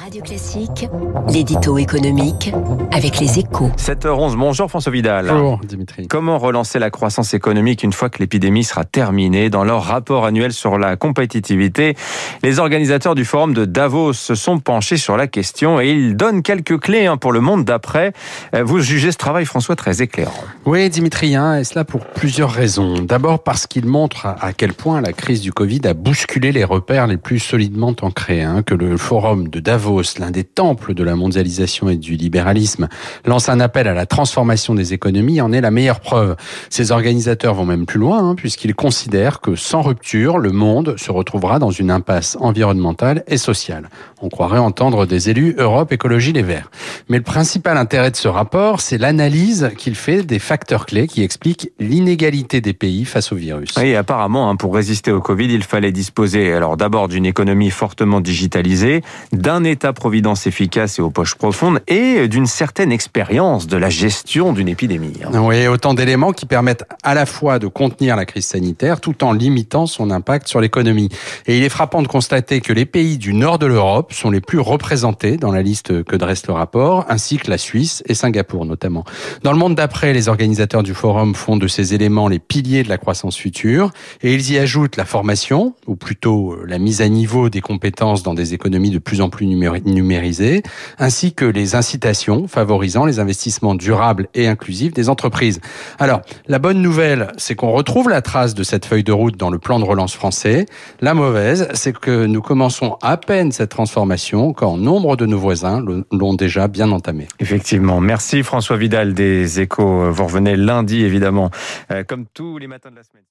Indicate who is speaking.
Speaker 1: Radio Classique, l'édito économique avec les échos.
Speaker 2: 7h11, bonjour François Vidal.
Speaker 3: Bonjour Dimitri.
Speaker 2: Comment relancer la croissance économique une fois que l'épidémie sera terminée Dans leur rapport annuel sur la compétitivité, les organisateurs du forum de Davos se sont penchés sur la question et ils donnent quelques clés hein, pour le monde d'après. Euh, vous jugez ce travail, François, très éclairant.
Speaker 3: Oui, Dimitri, hein, et cela pour plusieurs raisons. D'abord parce qu'il montre à quel point la crise du Covid a bousculé les repères les plus solidement ancrés, hein, que le forum de Davos l'un des temples de la mondialisation et du libéralisme, lance un appel à la transformation des économies, en est la meilleure preuve. Ces organisateurs vont même plus loin, hein, puisqu'ils considèrent que sans rupture, le monde se retrouvera dans une impasse environnementale et sociale. On croirait entendre des élus Europe Écologie Les Verts. Mais le principal intérêt de ce rapport, c'est l'analyse qu'il fait des facteurs clés qui expliquent l'inégalité des pays face au virus.
Speaker 2: Et apparemment, hein, pour résister au Covid, il fallait disposer alors d'abord d'une économie fortement digitalisée, d'un État-providence efficace et aux poches profondes et d'une certaine expérience de la gestion d'une épidémie.
Speaker 3: Hein. Oui, autant d'éléments qui permettent à la fois de contenir la crise sanitaire tout en limitant son impact sur l'économie. Et il est frappant de constater que les pays du nord de l'Europe sont les plus représentés dans la liste que dresse le rapport, ainsi que la Suisse et Singapour notamment. Dans le monde d'après, les organisateurs du forum font de ces éléments les piliers de la croissance future et ils y ajoutent la formation, ou plutôt la mise à niveau des compétences dans des économies de plus en plus numériques numérisées, ainsi que les incitations favorisant les investissements durables et inclusifs des entreprises. Alors, la bonne nouvelle, c'est qu'on retrouve la trace de cette feuille de route dans le plan de relance français. La mauvaise, c'est que nous commençons à peine cette transformation quand nombre de nos voisins l'ont déjà bien entamée.
Speaker 2: Effectivement. Merci François Vidal des Échos. Vous revenez lundi, évidemment, euh, comme tous les matins de la semaine.